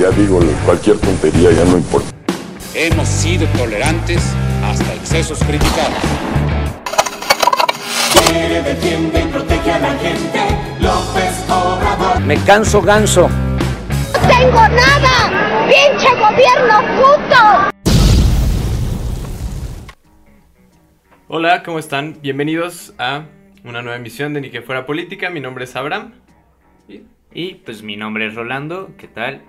Ya digo, cualquier tontería ya no importa. Hemos sido tolerantes hasta excesos criticados. Quiere, defiende y protege a la gente. López Obrador. Me canso ganso. ¡No tengo nada! ¡Pinche gobierno puto! Hola, ¿cómo están? Bienvenidos a una nueva emisión de Ni que fuera política. Mi nombre es Abraham. Y pues mi nombre es Rolando, ¿qué tal?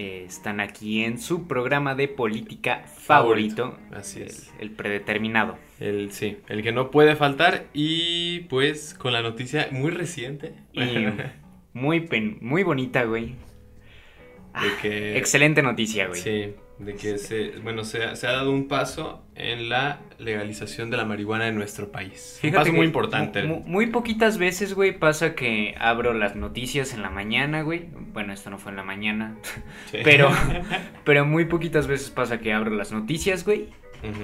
Eh, están aquí en su programa de política favorito, Así es. el, predeterminado. El, sí, el que no puede faltar y pues con la noticia muy reciente Y muy, pen- muy bonita, güey. que... Excelente noticia, güey. Sí, de que se, bueno, se, ha- se ha dado un paso en la legalización de la marihuana en nuestro país. un paso muy importante. mu- Muy, poquitas veces, güey, pasa que abro las noticias en la mañana, güey. Bueno, esto no fue en la mañana. Sí. Pero, pero muy poquitas veces pasa que abro las noticias, güey.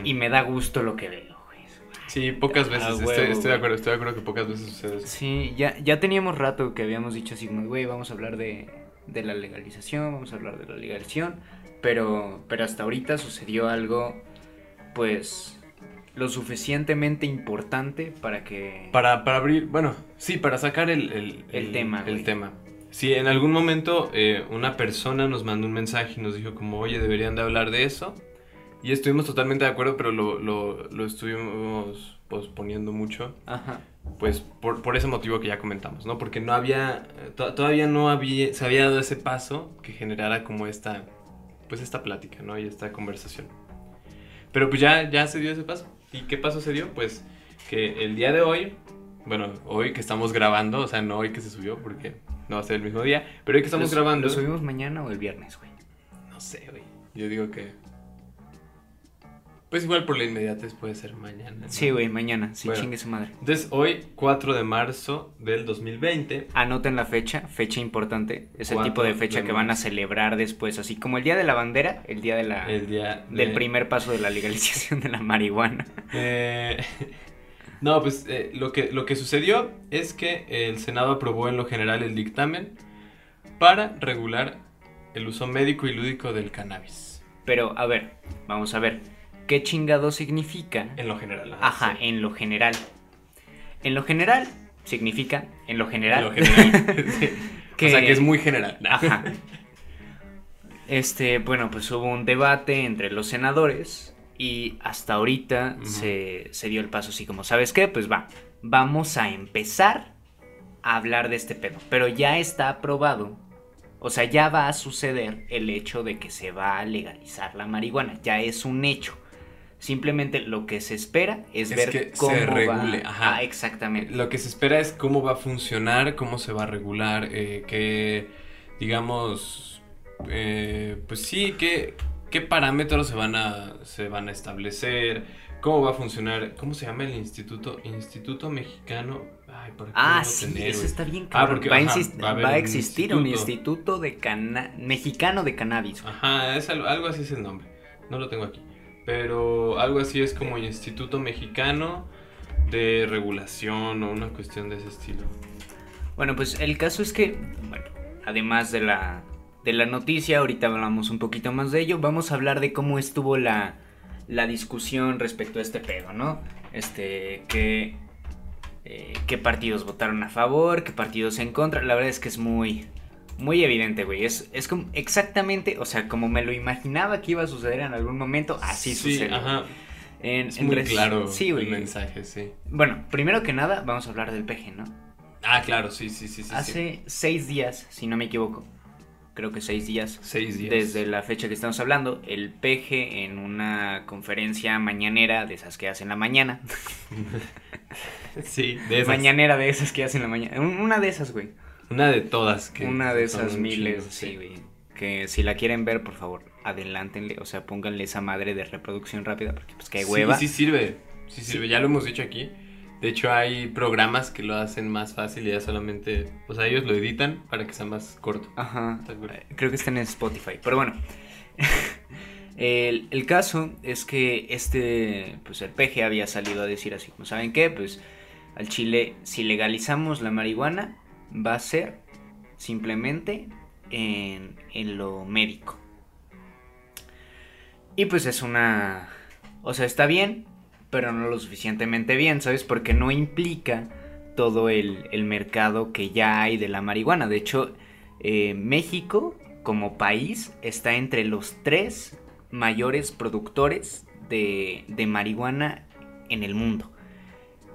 Y me da gusto lo que veo, güey. Sí, pocas veces, Ah, estoy, huevo, estoy de acuerdo, estoy de acuerdo que pocas veces sucede eso. Sí, ya, ya teníamos rato que habíamos dicho así, güey, vamos a hablar de, de la legalización, vamos a hablar de la legalización, pero, pero hasta ahorita sucedió algo, pues, lo suficientemente importante para que... Para, para abrir, bueno, sí, para sacar el, el, El tema, El güey. tema. Sí, en algún momento eh, una persona nos mandó un mensaje y nos dijo como, oye, deberían de hablar de eso. Y estuvimos totalmente de acuerdo, pero lo, lo, lo estuvimos posponiendo mucho. Ajá. Pues por, por ese motivo que ya comentamos, ¿no? Porque no había, eh, to- todavía no había, se había dado ese paso que generara como esta, pues esta plática, ¿no? Y esta conversación. Pero pues ya, ya se dio ese paso. ¿Y qué paso se dio? Pues que el día de hoy, bueno, hoy que estamos grabando, o sea, no hoy que se subió porque no va a ser el mismo día, pero hoy que estamos ¿Lo- grabando... ¿Lo subimos mañana o el viernes, güey? No sé, güey. Yo digo que... Pues igual por la inmediatez puede ser mañana. ¿no? Sí, güey, mañana, sí, Bueno. chingue su madre. Entonces, hoy, 4 de marzo del 2020, Anoten la fecha, fecha importante, es el tipo de fecha de que van a celebrar después, así como el día de la bandera, el día de la... el día Del de- primer paso de la legalización de la marihuana. Eh, no, pues eh, lo, que, lo que sucedió es que el Senado aprobó en lo general el dictamen para regular el uso médico y lúdico del cannabis. Pero, a ver, vamos a ver. ¿Qué chingado significa? En lo general. Ajá, sí. en lo general. En lo general significa, en lo En general. lo general. sí. que- O sea, que es muy general. Ajá. Este, bueno, pues hubo un debate entre los senadores y hasta ahorita se, se dio el paso así como, ¿sabes qué? Pues va, vamos a empezar a hablar de este pedo. Pero ya está aprobado. O sea, ya va a suceder el hecho de que se va a legalizar la marihuana. Ya es un hecho. Simplemente lo que se espera es, Es ver que se cómo regule, va. ajá. Ah, exactamente. Lo que se espera es cómo va a funcionar, cómo se va a regular, eh, qué, digamos, eh, pues sí, qué, qué parámetros se van, a, se van a establecer, cómo va a funcionar, ¿cómo se llama el instituto? Instituto Mexicano. Ay, ¿por qué no Ah, sí, tener, eso está bien Ah, cabrón. porque, va, ajá, va a va a un existir un instituto. instituto de cana mexicano de cannabis. Ajá, es algo, algo así es el nombre. No lo tengo aquí. Pero algo así es como Instituto Mexicano de Regulación o una cuestión de ese estilo. Bueno, pues el caso es que, bueno, además de la, de la noticia, ahorita hablamos un poquito más de ello, vamos a hablar de cómo estuvo la, la discusión respecto a este pedo, ¿no? Este, que, eh, qué partidos votaron a favor, qué partidos en contra, la verdad es que es muy, muy evidente, güey, es, es como exactamente, o sea, como me lo imaginaba que iba a suceder en algún momento, así sí, sucede. Ajá. En- Es en muy claro sí, el güey. mensaje, sí. Bueno, primero que nada, vamos a hablar del peje, ¿no? Ah, claro, sí, sí, sí, sí. sí. Hace seis días, si no me equivoco, creo que seis días, seis días. desde la fecha que estamos hablando, el PG en una conferencia mañanera de esas que hacen la mañana. Sí, de esas. Mañanera de esas que hacen la mañana. un- Una de esas, güey. Una de todas. Que Una de esas miles, sí, güey. Que si la quieren ver, por favor, adelántenle. O sea, pónganle esa madre de reproducción rápida, porque pues que hay Sí, hueva. Sí, sirve. Sí, sirve. Ya lo hemos dicho aquí. De hecho, hay programas que lo hacen más fácil y ya solamente. O sea, ellos lo editan para que sea más corto. Ajá. Eh, Creo que está en Spotify. Pero bueno. el, el caso es que este. Pues el PG había salido a decir así. como, ¿Saben qué? Pues al Chile, si legalizamos la marihuana, va a ser simplemente en, lo médico. Y pues es una... O sea, está bien, pero no lo suficientemente bien, ¿sabes? Porque no implica todo el, mercado que ya hay de la marihuana. De hecho, eh, México como país está entre los tres mayores productores de marihuana en el mundo.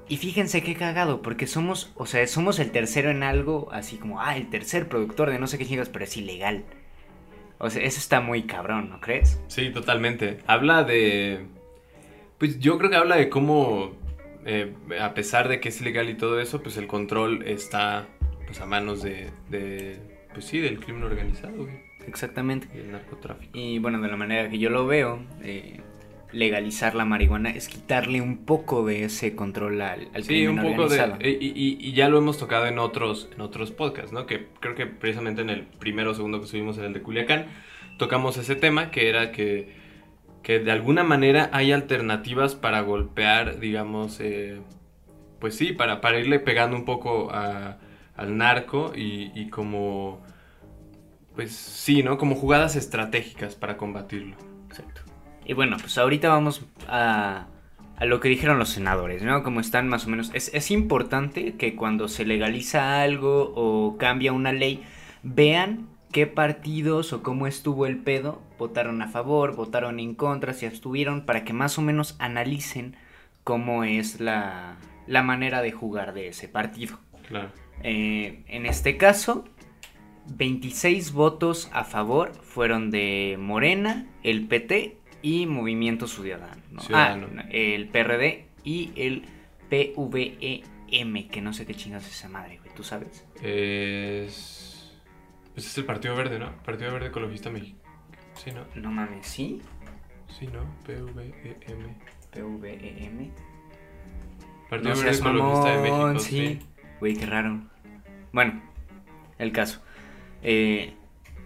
Y fíjense qué cagado, porque somos, o sea, somos el tercero en algo, así como, ah, el tercer productor de no sé qué chingas, pero es ilegal. O sea, eso está muy cabrón, ¿no crees? Sí, totalmente. Habla de... Pues yo creo que habla de cómo, eh, a pesar de que es ilegal y todo eso, pues el control está pues a manos de, de pues sí, del crimen organizado, güey, Exactamente. y el narcotráfico. Y bueno, de la manera que yo lo veo, eh, legalizar la marihuana es quitarle un poco de ese control al, al Sí, crimen un poco de... organizado. Y, y- y ya lo hemos tocado en otros, en otros podcasts, ¿no? Que creo que precisamente en el primero o segundo que subimos en el de Culiacán, tocamos ese tema, que era que, que de alguna manera hay alternativas para golpear, digamos, eh, pues sí, para, para irle pegando un poco a- al narco y, y como, pues sí, ¿no? Como jugadas estratégicas para combatirlo. Exacto. Y bueno, pues ahorita vamos a, a lo que dijeron los senadores, ¿no? Como están más o menos... Es, es importante que cuando se legaliza algo o cambia una ley, vean qué partidos o cómo estuvo el pedo, votaron a favor, votaron en contra, si abstuvieron, para que más o menos analicen cómo es la, la manera de jugar de ese partido. Claro. Eh, en este caso, 26 votos a favor fueron de Morena, el PT y Movimiento Ciudadano. ¿no? Ciudadano. Ah, el PRD y el PVEM, que no sé qué chingas es esa madre, güey, ¿tú sabes? Es... Pues es el Partido Verde, ¿no? Partido Verde Ecologista México. Sí, ¿no? No mames, ¿sí? Sí, ¿no? P-V-E-M. PVEM. Partido No Verde Ecologista de mamón, México, sí. sí. Güey, qué raro. Bueno, el caso. Eh,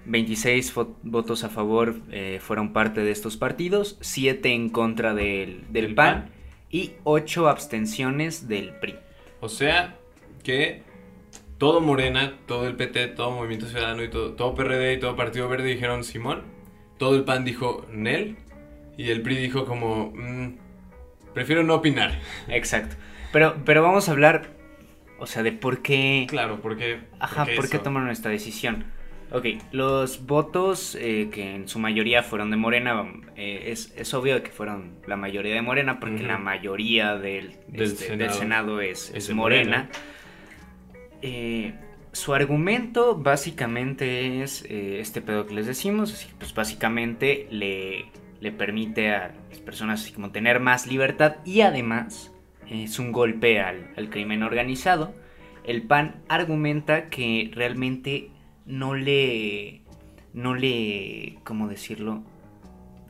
26 vo- votos a favor eh, fueron parte de estos partidos, 7 en contra del, del PAN, PAN. y 8 abstenciones del PRI. O sea que todo Morena, todo el PT, todo Movimiento Ciudadano y todo, todo PRD y todo Partido Verde dijeron Simón. Todo el PAN dijo Nel. Y el PRI dijo como... "Mm, prefiero no opinar. Exacto. Pero, pero vamos a hablar, o sea, de por qué... Claro, porque... Ajá, ¿por qué eso? tomaron esta decisión? Ok, los votos eh, que en su mayoría fueron de Morena, eh, es, es obvio que fueron la mayoría de Morena porque la mayoría del, Del este, del Senado. Es, Es Morena. Morena. Eh, su argumento básicamente es este pedo que les decimos, así que, pues básicamente le, le permite a las personas así como tener más libertad y además es un golpe al, al crimen organizado. El PAN argumenta que realmente no le, no le, ¿cómo decirlo?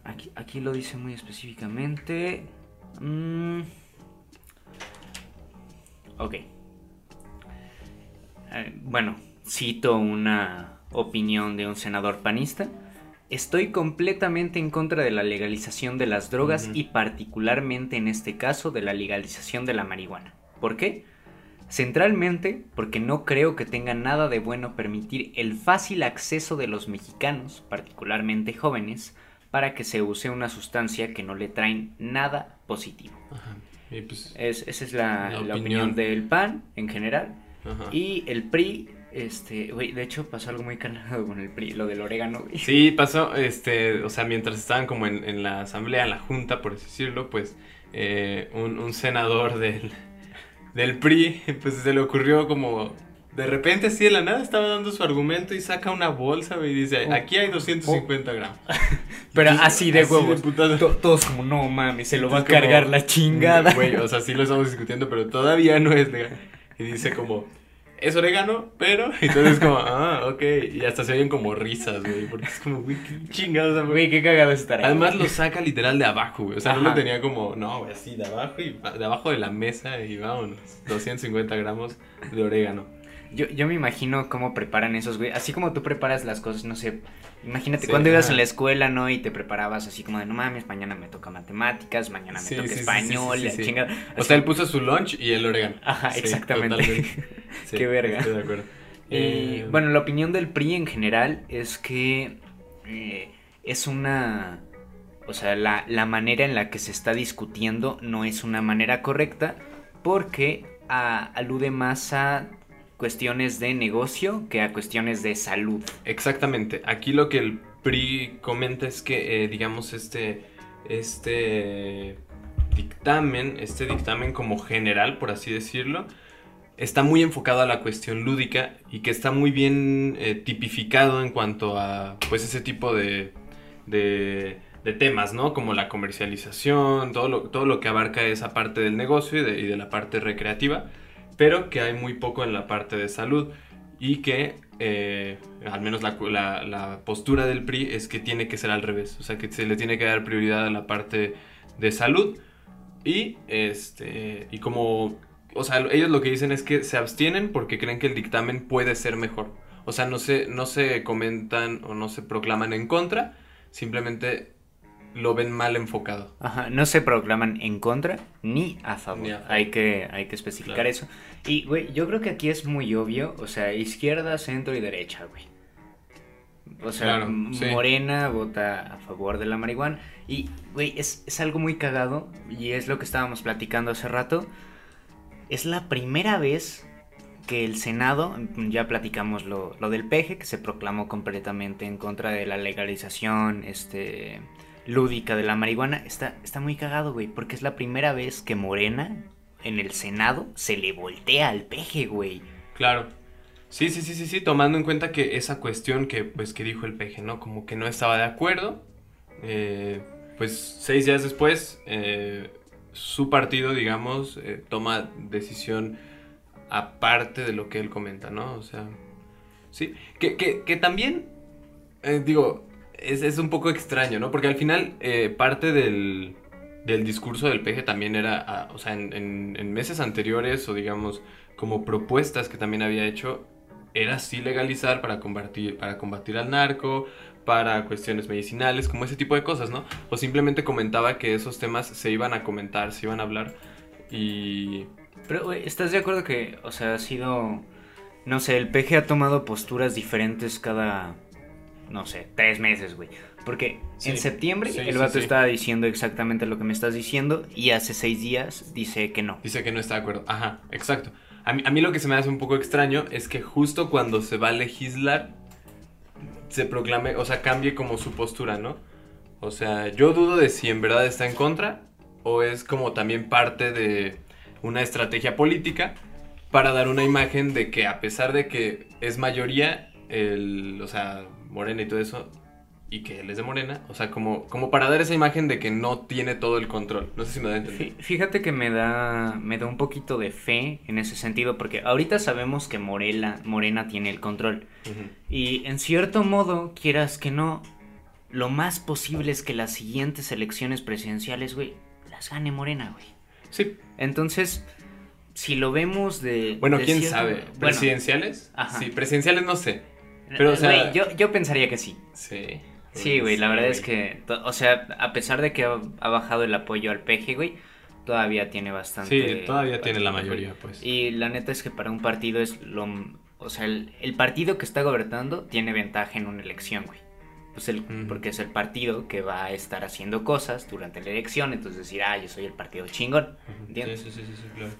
Aquí, aquí lo dice muy específicamente. Mm, ok. Eh, bueno, cito una opinión de un senador panista. Estoy completamente en contra de la legalización de las drogas y particularmente en este caso de la legalización de la marihuana. ¿Por qué? Centralmente porque no creo que tenga nada de bueno permitir el fácil acceso de los mexicanos, particularmente jóvenes, para que se use una sustancia que no le traen nada positivo. Ajá. Y pues... Es- esa es la, La la opinión. opinión. del PAN en general. ajá. Y el PRI, este, güey, de hecho pasó algo muy cargado con el PRI, lo del orégano, güey. Sí, pasó, este, o sea, mientras estaban como en, en la asamblea, en la junta, por así decirlo, pues eh, un, un senador del, del PRI, pues se le ocurrió como, de repente así de la nada estaba dando su argumento y saca una bolsa y dice, aquí hay 250 gramos. Pero así de huevos. todos como, no mames, se lo va a cargar como, la chingada. Güey, o sea, sí lo estamos discutiendo, pero todavía no es legal. Y dice como, es orégano, pero... Y entonces como, ah, ok. Y hasta se oyen como risas, güey, porque es como, güey, qué chingados. güey. Güey, qué cagado estar ahí. Además lo saca literal de abajo, güey. O sea, no lo tenía como, no, güey, así de abajo y de abajo de la mesa y vámonos. 250 gramos de orégano. Yo, yo me imagino cómo preparan esos, güey. Así como tú preparas las cosas, no sé. Imagínate Sí, cuando ibas en la escuela, ¿no? Y te preparabas así como de, no mames, mañana me toca matemáticas, mañana me Sí, toca sí, español, la chingada. O Así sea, él puso su lunch y el orégano. Ajá, exactamente. Qué verga. Estoy de acuerdo. Y Eh, bueno, la opinión del PRI en general es que eh, es una... O sea, la, la manera en la que se está discutiendo no es una manera correcta porque ah, alude más a cuestiones de negocio que a cuestiones de salud. Exactamente. Aquí lo que el PRI comenta es que, eh, digamos, este, este dictamen, este dictamen como general, por así decirlo, está muy enfocado a la cuestión lúdica y que está muy bien eh, tipificado en cuanto a, pues, ese tipo de, de, de temas, ¿no? Como la comercialización, todo lo, todo lo que abarca esa parte del negocio y de, y de la parte recreativa, pero que hay muy poco en la parte de salud y que eh, al menos la, la- la postura del PRI es que tiene que ser al revés, o sea que se le tiene que dar prioridad a la parte de salud y este y como o sea ellos lo que dicen es que se abstienen porque creen que el dictamen puede ser mejor, o sea no se no se comentan o no se proclaman en contra, simplemente lo ven mal enfocado. Ajá, no se proclaman en contra ni a favor. Ni a favor. Hay, que, hay que especificar Claro. eso. Y, güey, yo creo que aquí es muy obvio. O sea, izquierda, centro y derecha, güey. O sea, Claro, sí. Morena vota a favor de la marihuana. Y, güey, es, es algo muy cagado. Y es lo que estábamos platicando hace rato. Es la primera vez que el Senado, ya platicamos lo, lo del peje, que se proclamó completamente en contra de la legalización este, lúdica de la marihuana, está, está muy cagado, güey, porque es la primera vez que Morena en el Senado se le voltea al peje, güey. Claro. Sí, sí, sí, sí, sí, tomando en cuenta que esa cuestión que, pues, que dijo el PG, ¿no? Como que no estaba de acuerdo. eh, pues seis días después, eh, su partido, digamos, eh, toma decisión aparte de lo que él comenta, ¿no? O sea, sí. Que, que, que también, eh, digo, es, es un poco extraño, ¿no? Porque al final, eh, parte del, del discurso del PG también era, ah, o sea, en, meses anteriores, o digamos, como propuestas que también había hecho, era sí legalizar para combatir, para combatir al narco, para cuestiones medicinales, como ese tipo de cosas, ¿no? O simplemente comentaba que esos temas se iban a comentar, se iban a hablar y... Pero, ¿estás de acuerdo que, o sea, ha sido, no sé, el peje ha tomado posturas diferentes cada, no sé, tres meses, güey? Porque Sí, en septiembre sí, el vato sí. estaba diciendo exactamente lo que me estás diciendo y hace seis días dice que no. Dice que no está de acuerdo. Ajá, exacto. A mí, a mí lo que se me hace un poco extraño es que justo cuando se va a legislar, se proclame, o sea, cambie como su postura, ¿no? O sea, yo dudo de si en verdad está en contra o es como también parte de una estrategia política para dar una imagen de que a pesar de que es mayoría, el, o sea, Morena y todo eso, y que él es de Morena, o sea, como, como para dar esa imagen de que no tiene todo el control. No sé si me da a entender. Fí- Fíjate que me da, me da un poquito de fe en ese sentido, porque ahorita sabemos que Morela, Morena tiene el control. Y en cierto modo, quieras que no, lo más posible es que las siguientes elecciones presidenciales, güey, las gane Morena, güey. Sí, Entonces, si lo vemos de... Bueno, de quién cierto- sabe. Bueno, ¿Presidenciales? Ajá. Sí, presidenciales no sé. Pero, o sea- güey, yo, yo pensaría que sí. Sí. Sí, güey, la verdad es que, o sea, a pesar de que ha, ha bajado el apoyo al PG, güey, todavía tiene bastante... Sí, todavía tiene la mayoría, pues. Y la neta es que para un partido es lo... O sea, el, el partido que está gobernando tiene ventaja en una elección, güey. Pues el. Porque es el partido que va a estar haciendo cosas durante la elección, entonces decir, ah, yo soy el partido chingón. ¿entiendes? Sí, sí, sí, sí, sí, claro.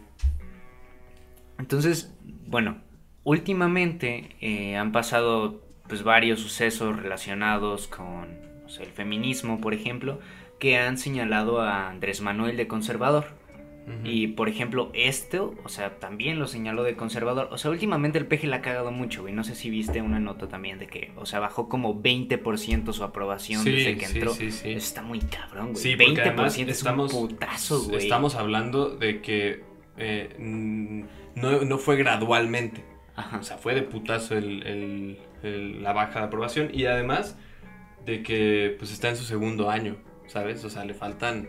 Entonces, bueno, últimamente eh, han pasado pues varios sucesos relacionados con el feminismo, por ejemplo, que han señalado a Andrés Manuel de conservador. Y por ejemplo, esto, o sea, también lo señaló de conservador. O sea, últimamente el peje la ha cagado mucho, güey. No sé si viste una nota también de que, o sea, bajó como 20% su aprobación Sí, desde que sí, entró. sí, sí. Está muy cabrón, güey. Sí, porque 20% además es estamos, un putazo, güey. estamos hablando de que eh, no, no fue gradualmente. Ajá. O sea, fue de putazo el, el- el- la baja de aprobación. Y además de que pues está en su segundo año, ¿sabes? O sea, le faltan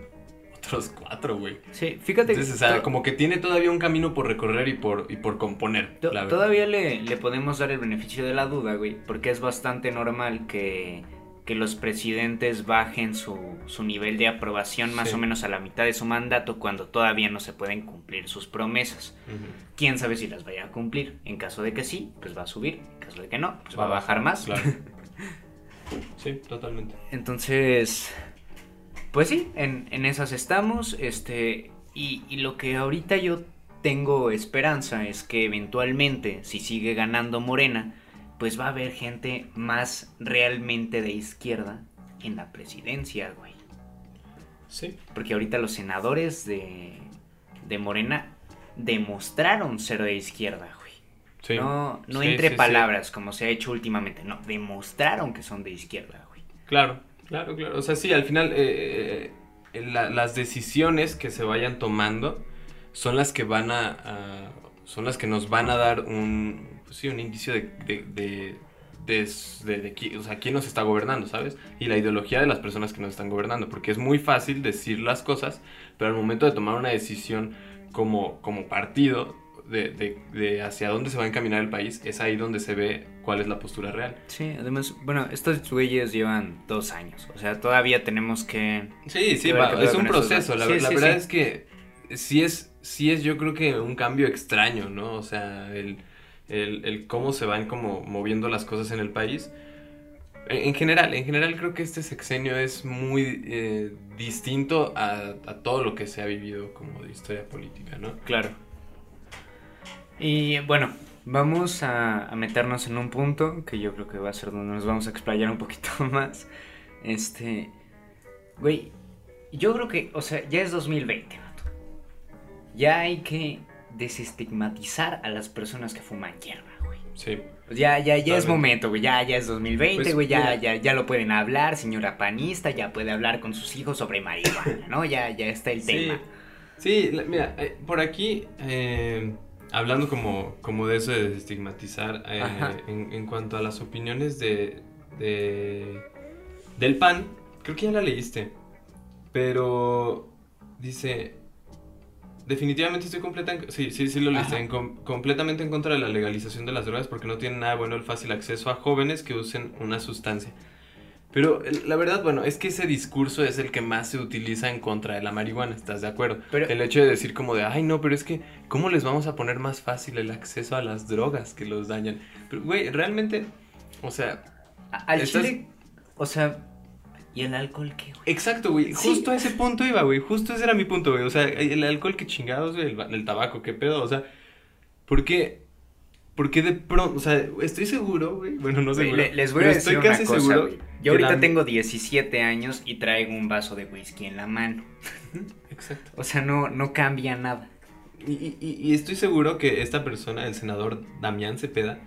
otros cuatro, güey. Sí, fíjate Entonces, o sea, como que tiene todavía un camino por recorrer y por, y por componer. To- la verdad. Todavía le, le podemos dar el beneficio de la duda, güey, porque es bastante normal que que los presidentes bajen su, su nivel de aprobación más Sí. o menos a la mitad de su mandato cuando todavía no se pueden cumplir sus promesas. Quién sabe si las vaya a cumplir. En caso de que sí, pues va a subir. En caso de que no, pues va a bajar más. Claro. Sí, totalmente. Entonces, pues sí, en, en esas estamos. Este, y, y lo que ahorita yo tengo esperanza es que eventualmente, si sigue ganando Morena, pues va a haber gente más realmente de izquierda en la presidencia, güey. Sí. Porque ahorita los senadores de, de Morena demostraron ser de izquierda, güey. Sí. No, no Sí, entre sí, palabras, como se ha hecho últimamente, no, demostraron que son de izquierda, güey. Claro, claro, claro. O sea, sí, al final eh, eh, la- las decisiones que se vayan tomando son las que van a, a- son las que nos van a dar un, pues sí, un indicio de, de, de, de- de- de qui- o sea, quién nos está gobernando, ¿sabes? Y la ideología de las personas que nos están gobernando, porque es muy fácil decir las cosas, pero al momento de tomar una decisión como, como partido de, de- de hacia dónde se va a encaminar el país, es ahí donde se ve cuál es la postura real. Sí, además, bueno, estos güeyes llevan dos años, o sea, todavía tenemos que... Sí, sí, va, es un proceso. La. Sí, la sí, verdad sí. es que sí es, sí es, yo creo que un cambio extraño, ¿no? O sea, el, el, el cómo se van como moviendo las cosas en el país. En, en general, en general creo que este sexenio es muy eh, distinto a, a todo lo que se ha vivido como de historia política, ¿no? Claro. Y bueno, vamos a, a meternos en un punto que yo creo que va a ser donde nos vamos a explayar un poquito más. Este... Güey, yo creo que, o sea, ya es 2020, vato. Ya hay que desestigmatizar a las personas que fuman hierba, güey. Sí. Pues ya, ya, ya es momento, güey. Ya, ya es 2020, Pues, güey. ya, mira. ya, ya lo pueden hablar, señora panista. Ya puede hablar con sus hijos sobre marihuana, ¿no? Ya, ya está el Sí, tema. sí, mira, eh, por aquí, eh, hablando como, como de eso de desestigmatizar, eh, en, en cuanto a las opiniones de, de- del PAN, creo que ya la leíste, pero dice, definitivamente estoy completa en- sí, sí, sí lo Ajá. en com- completamente en contra de la legalización de las drogas porque no tiene nada bueno el fácil acceso a jóvenes que usen una sustancia. Pero la verdad, bueno, es que ese discurso es el que más se utiliza en contra de la marihuana, ¿estás de acuerdo? Pero- el hecho de decir como de, ay no, pero es que, ¿cómo les vamos a poner más fácil el acceso a las drogas que los dañan? Pero, güey, realmente, o sea, Al Estás- chile, o sea, ¿y el alcohol qué, güey? exacto, güey, Sí. justo a ese punto iba, güey, justo ese era mi punto, güey, o sea, el alcohol que chingados, güey, el, el tabaco, qué pedo, o sea, ¿por qué? Porque de pronto, o sea, estoy seguro, güey, bueno, no le- les voy a decir estoy una casi cosa, seguro que Yo ahorita la- tengo 17 años y traigo un vaso de whisky en la mano. Exacto. O sea, no, no cambia nada. Y, y- y estoy seguro que esta persona, el senador Damián Cepeda,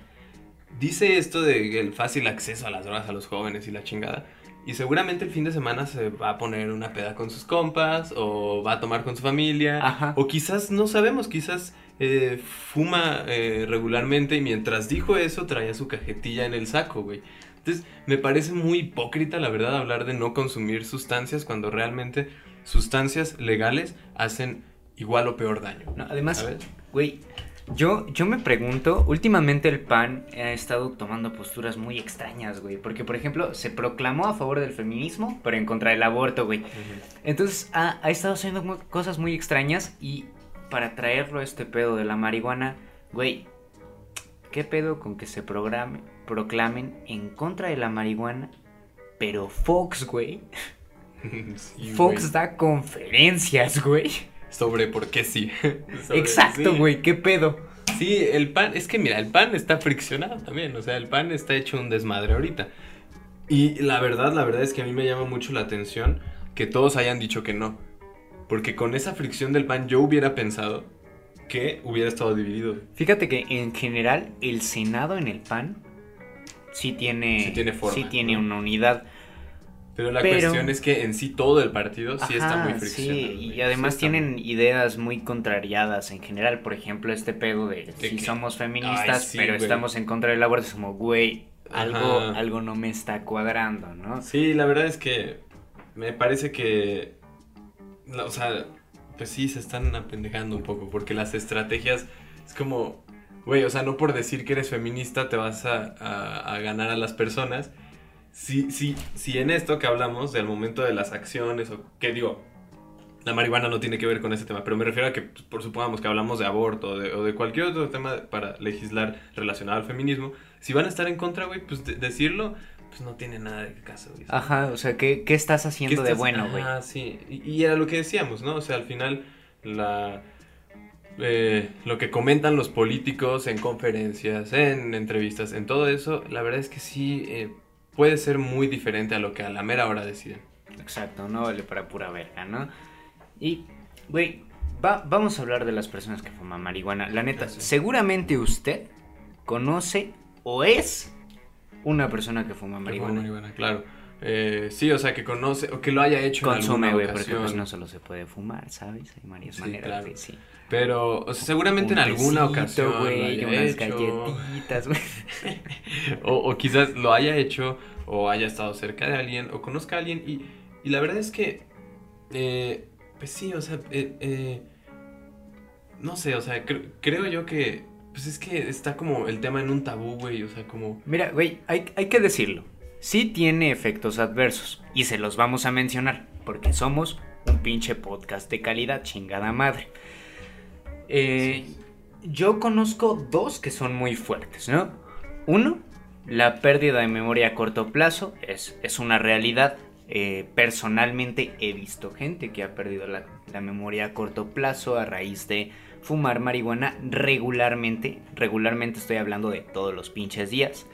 dice esto de el fácil acceso a las drogas a los jóvenes y la chingada. Y seguramente el fin de semana se va a poner una peda con sus compas o va a tomar con su familia. Ajá. O quizás, no sabemos, quizás eh, fuma eh, regularmente y mientras dijo eso traía su cajetilla en el saco, güey. Entonces, me parece muy hipócrita, la verdad, hablar de no consumir sustancias cuando realmente sustancias legales hacen igual o peor daño. No, además, güey, yo, yo me pregunto, últimamente el PAN ha estado tomando posturas muy extrañas, güey. Porque, por ejemplo, se proclamó a favor del feminismo, pero en contra del aborto, güey. Entonces ha, ha estado haciendo cosas muy extrañas y para traerlo a este pedo de la marihuana, güey, ¿qué pedo con que se programe, proclamen en contra de la marihuana? Pero Fox, güey. Sí, Fox güey. da conferencias, güey. Sobre por qué sí. Exacto, sí. güey, ¿qué pedo? Sí, el pan, es que mira, el pan está friccionado también, o sea, el pan está hecho un desmadre ahorita. Y la verdad, la verdad es que a mí me llama mucho la atención que todos hayan dicho que no. Porque con esa fricción del pan yo hubiera pensado que hubiera estado dividido. Fíjate que en general el Senado en el PAN sí tiene, Sí tiene forma, sí tiene ¿no? una unidad. Pero la Pero- cuestión es que en sí todo el partido sí está muy friccionado. sí, y además Sí tienen ideas muy contrariadas en general. Por ejemplo, este pedo de, ¿De si somos feministas, Ay, sí, pero güey. estamos en contra del aborto, es como, güey, algo, Ajá. algo no me está cuadrando, ¿no? Sí, la verdad es que me parece que, o sea, pues sí, se están apendejando un poco, porque las estrategias es como, güey, o sea, no por decir que eres feminista te vas a, a- a ganar a las personas, si, si, si en esto que hablamos del momento de las acciones, o que digo, la marihuana no tiene que ver con ese tema, pero me refiero a que, pues, por supongamos que hablamos de aborto o de, o de cualquier otro tema para legislar relacionado al feminismo, si van a estar en contra, güey, pues de- decirlo, pues no tiene nada de caso, güey. Ajá, o sea, ¿qué, qué estás ¿Qué haciendo de bueno, güey? Ah, sí. Y, y era lo que decíamos, ¿no? O sea, al final, la, eh, lo que comentan los políticos en conferencias, en entrevistas, en todo eso, la verdad es que sí eh, puede ser muy diferente a lo que a la mera hora deciden. Exacto, no vale para pura verga, ¿no? Y, güey, va- vamos a hablar de las personas que fuman marihuana. La neta, sí. seguramente usted conoce o es una persona que fuma Que marihuana. fuma marihuana, claro. Eh, sí, o sea, que conoce o que lo haya hecho Consume, güey, porque pues no solo se puede fumar, ¿sabes? Hay varias Sí, maneras, claro. güey, sí. Pero, o sea, seguramente Un en alguna tecito, ocasión. lo güey, haya unas hecho. galletitas, güey. o, o quizás lo haya hecho o haya estado cerca de alguien o conozca a alguien y, y la verdad es que eh, pues sí, o sea, eh, eh, no sé, o sea, cre- creo yo que pues es que está como el tema en un tabú, güey, o sea, como Mira, güey, hay, hay que decirlo. Sí tiene efectos adversos. Y se los vamos a mencionar. Porque somos un pinche podcast de calidad, chingada madre. Eh, yo conozco dos que son muy fuertes, ¿no? Uno, la pérdida de memoria a corto plazo es, es una realidad. Eh, personalmente he visto gente que ha perdido la, la memoria a corto plazo a raíz de fumar marihuana regularmente. Regularmente estoy hablando de todos los pinches días.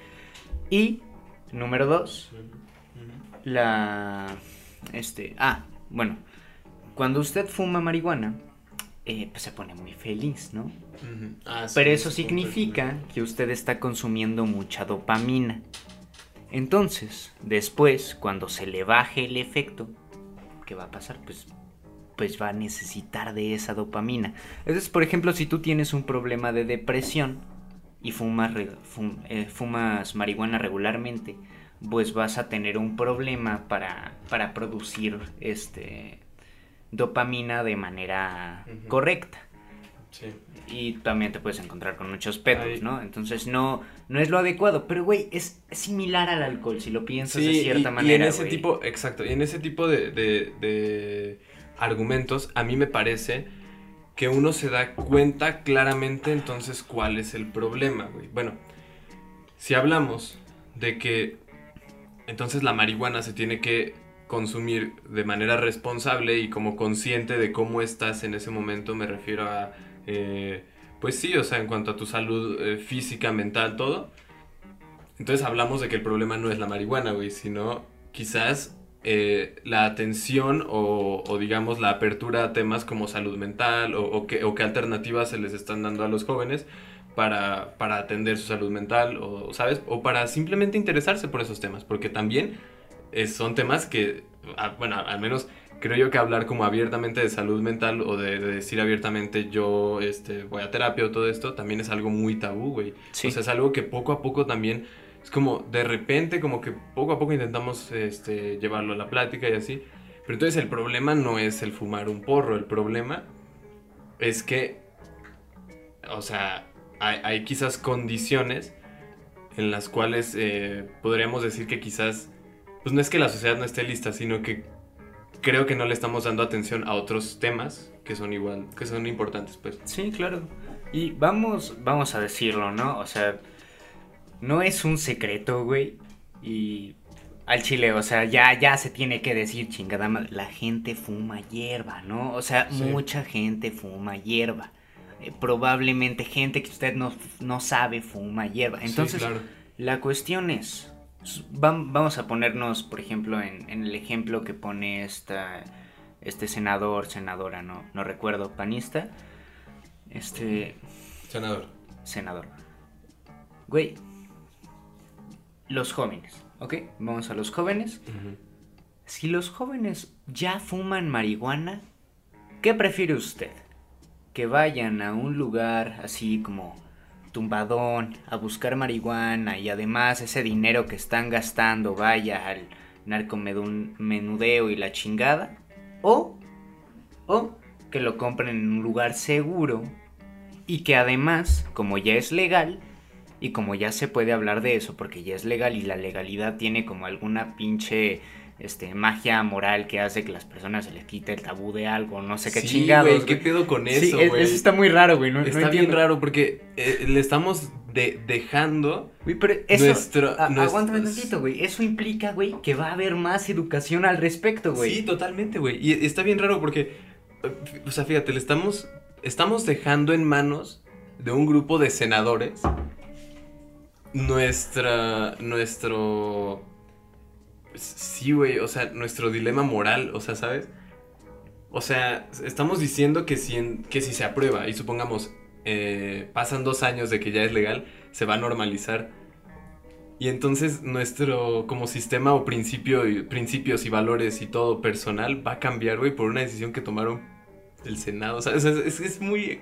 Y número dos, la... Este... Ah, bueno. Cuando usted fuma marihuana, eh, pues se pone muy feliz, ¿no? ah, sí, Pero eso es significa que usted está consumiendo mucha dopamina. Entonces, después, cuando se le baje el efecto, ¿qué va a pasar? Pues, pues va a necesitar de esa dopamina. Entonces, por ejemplo, si tú tienes un problema de depresión y fumas, fum- eh, fumas marihuana regularmente, pues vas a tener un problema para, para producir este dopamina de manera correcta Sí. y también te puedes encontrar con muchos pedos, Ay. ¿no? Entonces no, no es lo adecuado, pero güey, es, similar al alcohol si lo piensas de cierta y, manera. y en ese güey. tipo, exacto, y en ese tipo de, de- de argumentos, a mí me parece que uno se da cuenta claramente entonces cuál es el problema, güey. Bueno, si hablamos de que entonces la marihuana se tiene que consumir de manera responsable y como consciente de cómo estás en ese momento, me refiero a, eh, pues sí, o sea, en cuanto a tu salud eh, física, mental, todo. Entonces hablamos de que el problema no es la marihuana, güey, sino quizás eh, la atención o, o, digamos la apertura a temas como salud mental o, o qué, o qué alternativas se les están dando a los jóvenes para, para atender su salud mental o, ¿sabes? O para simplemente interesarse por esos temas, porque también eh, son temas que, ah, bueno, al menos creo yo que hablar como abiertamente de salud mental o de, de decir abiertamente yo este, voy a terapia o todo esto también es algo muy tabú, güey. Sí. O sea, es algo que poco a poco también es como de repente, como que poco a poco intentamos este, llevarlo a la plática y así. Pero entonces el problema no es el fumar un porro, el problema es que, o sea, hay, quizás condiciones en las cuales eh, podríamos decir que quizás, pues no es que la sociedad no esté lista, sino que creo que no le estamos dando atención a otros temas que son igual, que son importantes, pues. Sí, claro. Y vamos, vamos a decirlo, ¿no? O sea, no es un secreto, güey. Y al chile, o sea, ya, ya se tiene que decir, chingada madre, la gente fuma hierba, ¿no? O sea, Sí. mucha gente fuma hierba. Eh, probablemente gente que usted no, no sabe fuma hierba. Sí, Entonces, claro. la cuestión es, vamos a ponernos, por ejemplo, en, en el ejemplo que pone esta, este senador, senadora, no, no recuerdo, panista. Este, Senador. senador. Güey, los jóvenes, ¿ok? Vamos a los jóvenes. Si los jóvenes ya fuman marihuana, ¿qué prefiere usted? Que vayan a un lugar así como tumbadón a buscar marihuana y además ese dinero que están gastando vaya al narcomenudeo y la chingada. O, o que lo compren en un lugar seguro y que además, como ya es legal, Y como ya se puede hablar de eso, porque ya es legal y la legalidad tiene como alguna pinche este, magia moral que hace que las personas se les quite el tabú de algo, no sé qué Sí, chingados. ¿qué pedo con Sí, eso, es- güey? eso está muy raro, güey. No, no Está bien raro porque eh, le estamos de- dejando Güey, pero eso. Nuestro- a- nuestros- Aguántame tantito, güey. Eso implica, güey, que va a haber más educación al respecto, güey. Sí, totalmente, güey. Y está bien raro porque, o sea, fíjate, le estamos, estamos dejando en manos de un grupo de senadores nuestra, nuestro, sí, güey, o sea, nuestro dilema moral, o sea, ¿sabes? O sea, estamos diciendo que si, en- que si se aprueba y supongamos eh, pasan dos años de que ya es legal, se va a normalizar. Y entonces nuestro como sistema o principio, principios y valores y todo personal va a cambiar, güey, por una decisión que tomaron el Senado. O sea, es- es muy...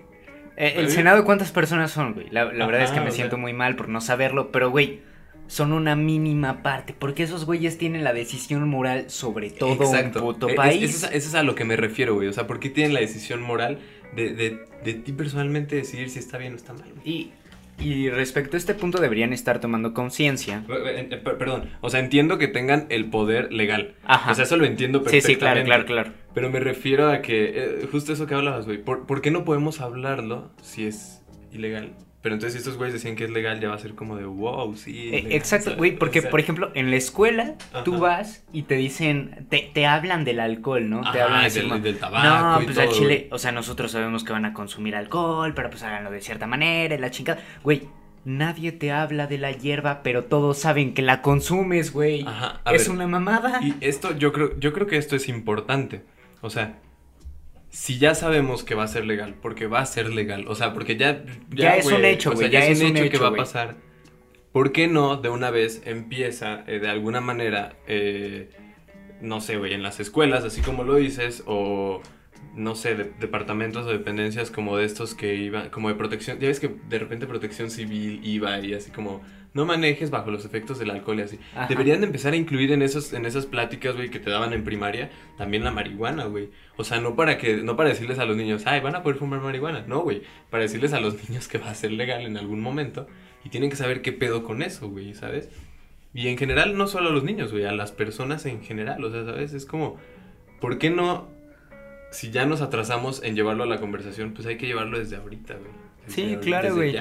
Eh, ¿El. Senado cuántas personas son, güey? La, la verdad es que me siento muy mal por no saberlo, pero, güey, son una mínima parte, porque esos güeyes tienen la decisión moral sobre todo un puto Eh, es- país. Eso es, eso es a lo que me refiero, güey. O sea, ¿por qué tienen la decisión moral de, de, de ti personalmente decidir si está bien o está mal? güey? Y, y respecto a este punto deberían estar tomando conciencia. Eh, eh, per- Perdón, o sea, entiendo que tengan el poder legal. Ajá. O sea, eso lo entiendo Sí, perfectamente. sí, claro, claro, claro. Pero me refiero a que, eh, justo eso que hablabas, güey. ¿por, por qué no podemos hablarlo si es ilegal? Pero entonces estos güeyes decían que es legal, ya va a ser como de wow, sí. Eh, legal", exacto, güey, porque O sea, por ejemplo, en la escuela tú vas y te dicen, te, te hablan del alcohol, ¿no? te Ajá, hablan y así del- como, del tabaco No, y pues al chile, güey". o sea, nosotros sabemos que van a consumir alcohol, pero pues háganlo de cierta manera, la chingada. Güey, nadie te habla de la hierba, pero todos saben que la consumes, güey. Ajá, a Es ver, una mamada. Y esto, yo creo, yo creo que esto es importante. O sea, si ya sabemos que va a ser legal, porque va a ser legal, o sea, porque ya... Ya es un güey, hecho, o sea, ya es un que hecho, va a pasar. ¿Por qué no de una vez empieza eh, de alguna manera, eh, no sé, güey, en las escuelas, así como lo dices, o no sé, de- departamentos o dependencias como de estos que iban, como de protección, ya ves que de repente protección civil iba y así como, no manejes bajo los efectos del alcohol y así. Ajá. Deberían de empezar a incluir en esos, en esas pláticas, güey, que te daban en primaria, también la marihuana, güey. O sea, no para que, no para decirles a los niños, ay, van a poder fumar marihuana, no, güey, para decirles a los niños que va a ser legal en algún momento y tienen que saber qué pedo con eso, güey, ¿sabes? Y en general, no solo a los niños, güey, a las personas en general, o sea, ¿sabes? Es como, ¿por qué no, si ya nos atrasamos en llevarlo a la conversación, pues hay que llevarlo desde ahorita, güey? Desde Sí, ahorita, claro, güey.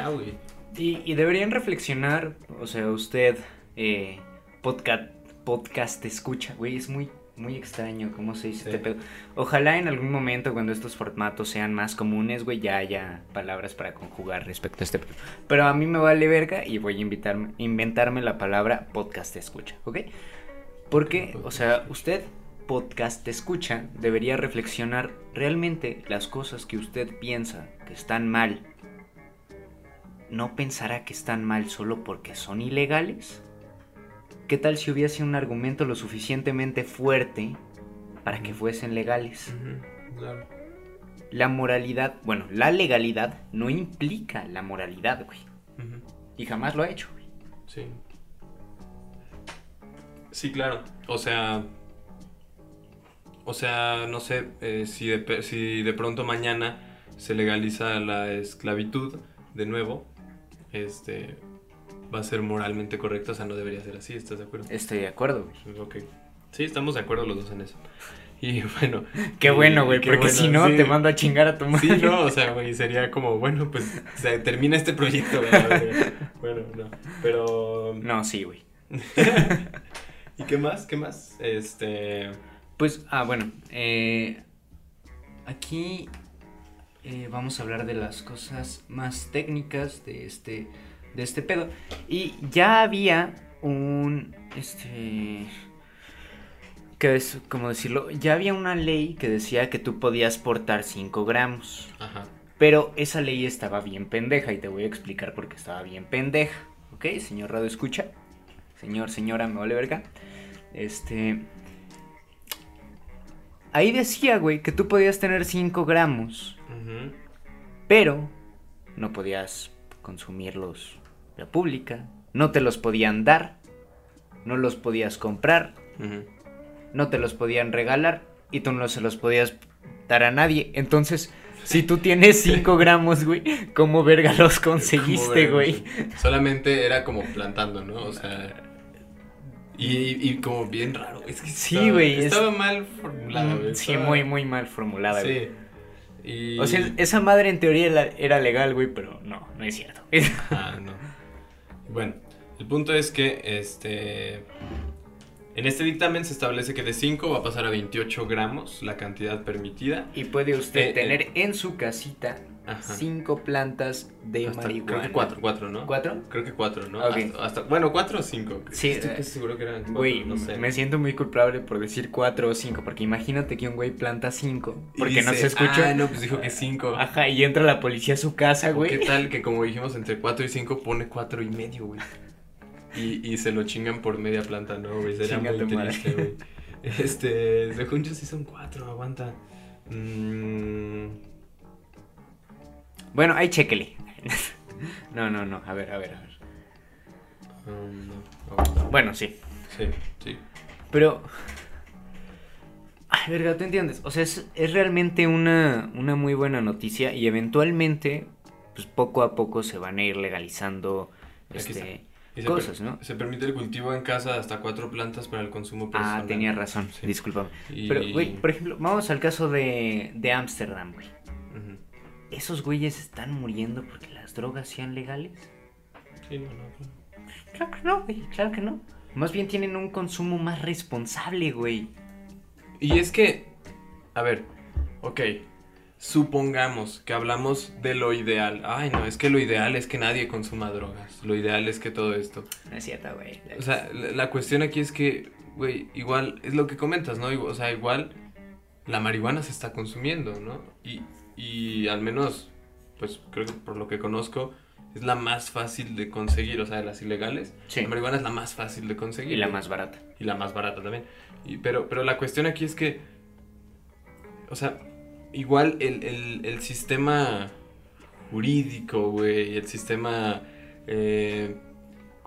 Y, y deberían reflexionar, o sea, usted, eh, podcast, podcast escucha, güey, es muy, muy extraño cómo se dice Sí. este pedo. Ojalá en algún momento cuando estos formatos sean más comunes, güey, ya haya palabras para conjugar respecto a este pedo. Pero a mí me vale verga y voy a invitarme, inventarme la palabra podcast escucha, ¿ok? Porque, o sea, usted, podcast escucha, debería reflexionar realmente las cosas que usted piensa que están mal ¿no pensará que están mal solo porque son ilegales? ¿Qué tal si hubiese un argumento lo suficientemente fuerte para que fuesen legales? Claro. La moralidad, bueno, la legalidad no implica la moralidad, güey. Y jamás lo ha hecho, güey. Sí. Sí, claro. O sea. O sea, no sé eh, si, de, si de pronto mañana se legaliza la esclavitud de nuevo. Este. Va a ser moralmente correcto. O sea, no debería ser así. ¿Estás de acuerdo? Estoy de acuerdo, güey. Ok. Sí, estamos de acuerdo los dos en eso. Y bueno. Qué bueno, güey, porque bueno, si no, sí. te mando a chingar a tu madre. Sí, no, o sea, güey, sería como, bueno, pues se termina este proyecto, ¿verdad? Bueno, no, pero... No, sí, güey. ¿Y qué más? ¿Qué más? Este... Pues, ah, bueno, eh, aquí eh, vamos a hablar de las cosas más técnicas de este, de este pedo. Y ya había un, este, ¿qué es? ¿Cómo decirlo? Ya había una ley que decía que tú podías portar 5 gramos. Ajá. Pero esa ley estaba bien pendeja y te voy a explicar por qué estaba bien pendeja. ¿Ok, señor Radio Escucha? Señor, señora, me vale verga. Este... Ahí decía, güey, que tú podías tener 5 gramos, Pero no podías consumirlos de pública, no te los podían dar, no los podías comprar, no te los podían regalar y tú no se los podías dar a nadie. Entonces, Si tú tienes 5 gramos, güey, ¿cómo verga los conseguiste, güey? Solamente era como plantando, ¿no? O sea. Y, y como bien raro. Es que Sí, estaba- güey, es- Estaba mal formulado. güey, Mm, Sí, estaba- muy, muy mal formulada, güey. Sí. Y... O sea, esa madre en teoría era- era legal, güey, pero no, no es cierto. Ah, no. Bueno, el punto es que este. En este dictamen se establece que de 5 va a pasar a 28 gramos la cantidad permitida. Y puede usted Eh, eh. tener en su casita Ajá. cinco plantas de Hasta- marihuana. Creo que 4, 4, ¿no? ¿Cuatro? Creo que 4, ¿no? Ok. Hasta, hasta- bueno, 4 o 5. Sí, Estoy eh, seguro que eran cuatro, Güey, no sé. me siento muy culpable por decir cuatro o cinco, porque imagínate que un güey planta cinco, porque no se escucha. Ah, no, pues dijo que 5. Ajá, y entra la policía a su casa, ¿Qué güey. tal que como dijimos entre 4 y 5 pone 4 y medio, güey? Y, y se lo chingan por media planta, ¿no, güey? Sería muy triste, güey. Este, según yo sí son 4, aguanta. Mm, Bueno, ahí chéquele. no, no, no, a ver, a ver, a ver. um, no. Bueno, sí. Sí, sí. Pero. Ay, verga, tú entiendes. O sea, es, es realmente una, una muy buena noticia y eventualmente, pues poco a poco se van a ir legalizando este, se cosas, ¿no? Se permite el cultivo en casa de hasta 4 plantas para el consumo personal. Ah, tenía razón, Sí. discúlpame. Y- Pero, güey, por ejemplo, vamos al caso de de Ámsterdam, güey. ¿Esos güeyes están muriendo porque las drogas sean legales? Sí, no, no, no. Claro que no, güey, claro que no. Más bien tienen un consumo más responsable, güey. Y es que, a ver, ok, supongamos que hablamos de lo ideal. Ay, no, es que lo ideal es que nadie consuma drogas. Lo ideal es que todo esto. No es cierto, güey. O sea, la, la cuestión aquí es que, güey, igual, es lo que comentas, ¿no? O sea, igual la marihuana se está consumiendo, ¿no? Y, y al menos, pues creo que por lo que conozco, es la más fácil de conseguir, o sea, de las ilegales. Sí. La marihuana es la más fácil de conseguir. y la más barata. y la más barata también. Y- pero, pero la cuestión aquí es que, o sea, igual el, el- el sistema jurídico, güey, el sistema eh,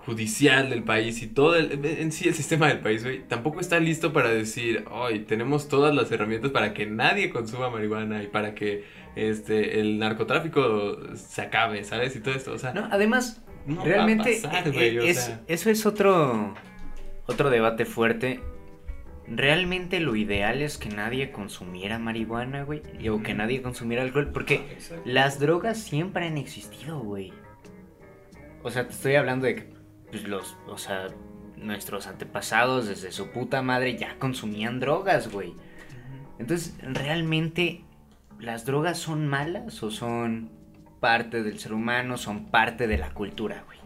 judicial del país y todo el- en sí el sistema del país, güey, tampoco está listo para decir, hoy tenemos todas las herramientas para que nadie consuma marihuana y para que este el narcotráfico se acabe, ¿sabes? Y todo esto, o sea, No, además, no va a realmente pasar, eh, o sea. eso es otro otro debate fuerte. Realmente lo ideal es que nadie consumiera marihuana, güey, y- o que nadie consumiera alcohol, porque Exacto. las drogas siempre han existido, güey. O sea, te estoy hablando de que pues, los, o sea, nuestros antepasados desde su puta madre ya consumían drogas, güey. Entonces, ¿realmente las drogas son malas o son parte del ser humano, son parte de la cultura, güey?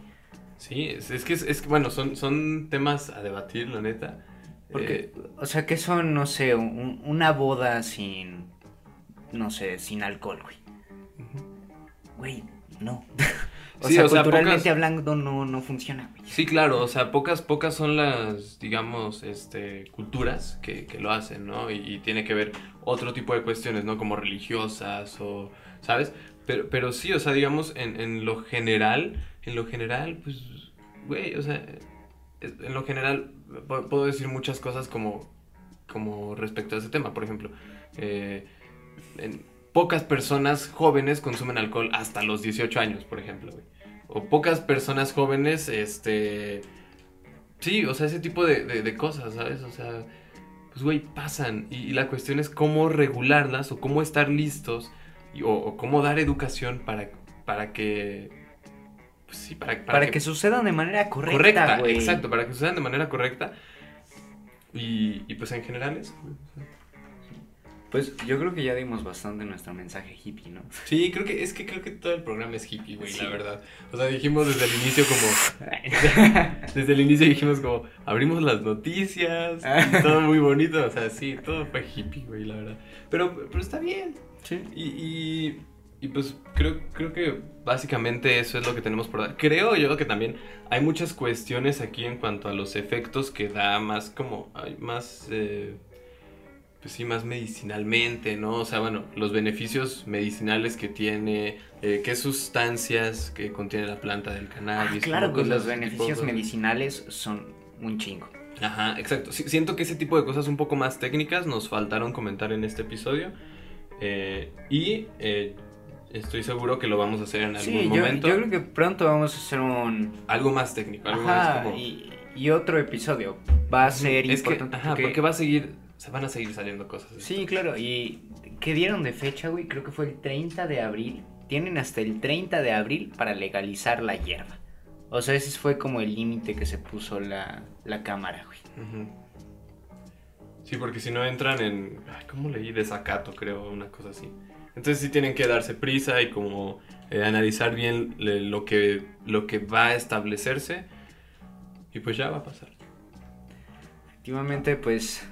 Sí, es, es que, es, es bueno, son, son temas a debatir, la neta. Porque, Eh, o sea, que son, no sé, un- una boda sin, no sé, sin alcohol, güey. Güey, no. o Sí, sea, o sea, culturalmente pocas- hablando no, no funciona, güey. sí, claro, o sea, pocas, pocas son las, digamos, este, culturas que, que lo hacen, ¿no? Y, y tiene que ver otro tipo de cuestiones, ¿no? Como religiosas o, ¿sabes? Pero, pero sí, o sea, digamos, en, en lo general, en lo general, pues, güey, o sea, en lo general pu- puedo decir muchas cosas como, como respecto a ese tema. Por ejemplo, eh, en- pocas personas jóvenes consumen alcohol hasta los 18 años, por ejemplo, güey. O pocas personas jóvenes, este... Sí, o sea, ese tipo de, de- de cosas, ¿sabes? O sea, pues, güey, pasan. Y, y la cuestión es cómo regularlas o cómo estar listos y- o, o cómo dar educación para, para que... Pues sí, para, Para, que, sucedan de manera correcta, correcta, güey. exacto, para que sucedan de manera correcta. Y, y pues en general eso. güey. Pues yo creo que ya dimos bastante nuestro mensaje hippie, ¿no? Sí, creo que es que creo que todo el programa es hippie, güey, Sí. la verdad. O sea, dijimos desde el inicio como desde el inicio dijimos como abrimos las noticias, y todo muy bonito, o sea, sí, todo fue hippie, güey, la verdad. Pero pero está bien. sí. Y, y, y, pues creo, creo que básicamente eso es lo que tenemos por dar. Creo yo que también hay muchas cuestiones aquí en cuanto a los efectos que da más como, hay más, eh, pues sí, más medicinalmente, ¿no? O sea, bueno, los beneficios medicinales que tiene, eh, qué sustancias que contiene la planta del Ah, cannabis. claro, como pues los beneficios medicinales son un chingo. Ajá, exacto. Sí, siento que ese tipo de cosas un poco más técnicas nos faltaron comentar en este episodio. Eh, y eh, estoy seguro que lo vamos a hacer en algún Sí, yo, momento. yo creo que pronto vamos a hacer un... Algo más técnico, algo Ajá, más como... y, y otro episodio. Va a ser es que, importante. ajá, porque... va a seguir, se van a seguir saliendo cosas. Sí, claro, y ¿qué dieron de fecha, güey? Creo que fue el 30 de abril. Tienen hasta el 30 de abril para legalizar la hierba. O sea, ese fue como el límite que se puso la, la cámara, güey. Sí, porque si no entran en. ay, ¿Cómo leí? Desacato, creo, una cosa así. Entonces sí tienen que darse prisa y como eh, analizar bien le- lo que, lo que va a establecerse. Y pues ya va a pasar. Efectivamente, pues,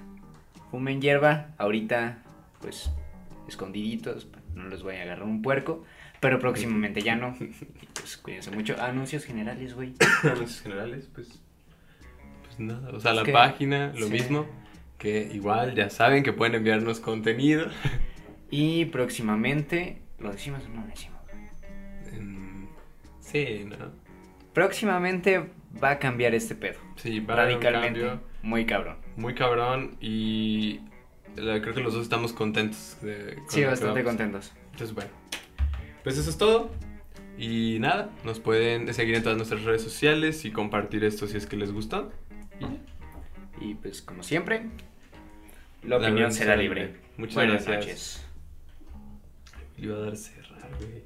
fumen hierba. Ahorita, pues, escondiditos, no les voy a agarrar un puerco. Pero próximamente ya no. Pues cuídense mucho. Anuncios generales, güey. Anuncios generales, pues. Pues nada. O sea, Es la que- página, lo sí. mismo. Que igual ya saben que pueden enviarnos contenido. Y próximamente, ¿lo decimos o no lo decimos? En- Sí, ¿no? Próximamente va a cambiar este pedo. Sí, va a haber un Radicalmente. Muy cabrón. Muy cabrón y la- creo que los dos estamos contentos. de- con Sí, bastante contentos. Entonces, bueno, pues eso es todo. Y nada, nos pueden seguir en todas nuestras redes sociales y compartir esto si es que les gustó. Y pues como siempre, la La opinión será será libre. libre. Muchas Buenas gracias. noches. Le iba a dar cerrar, güey.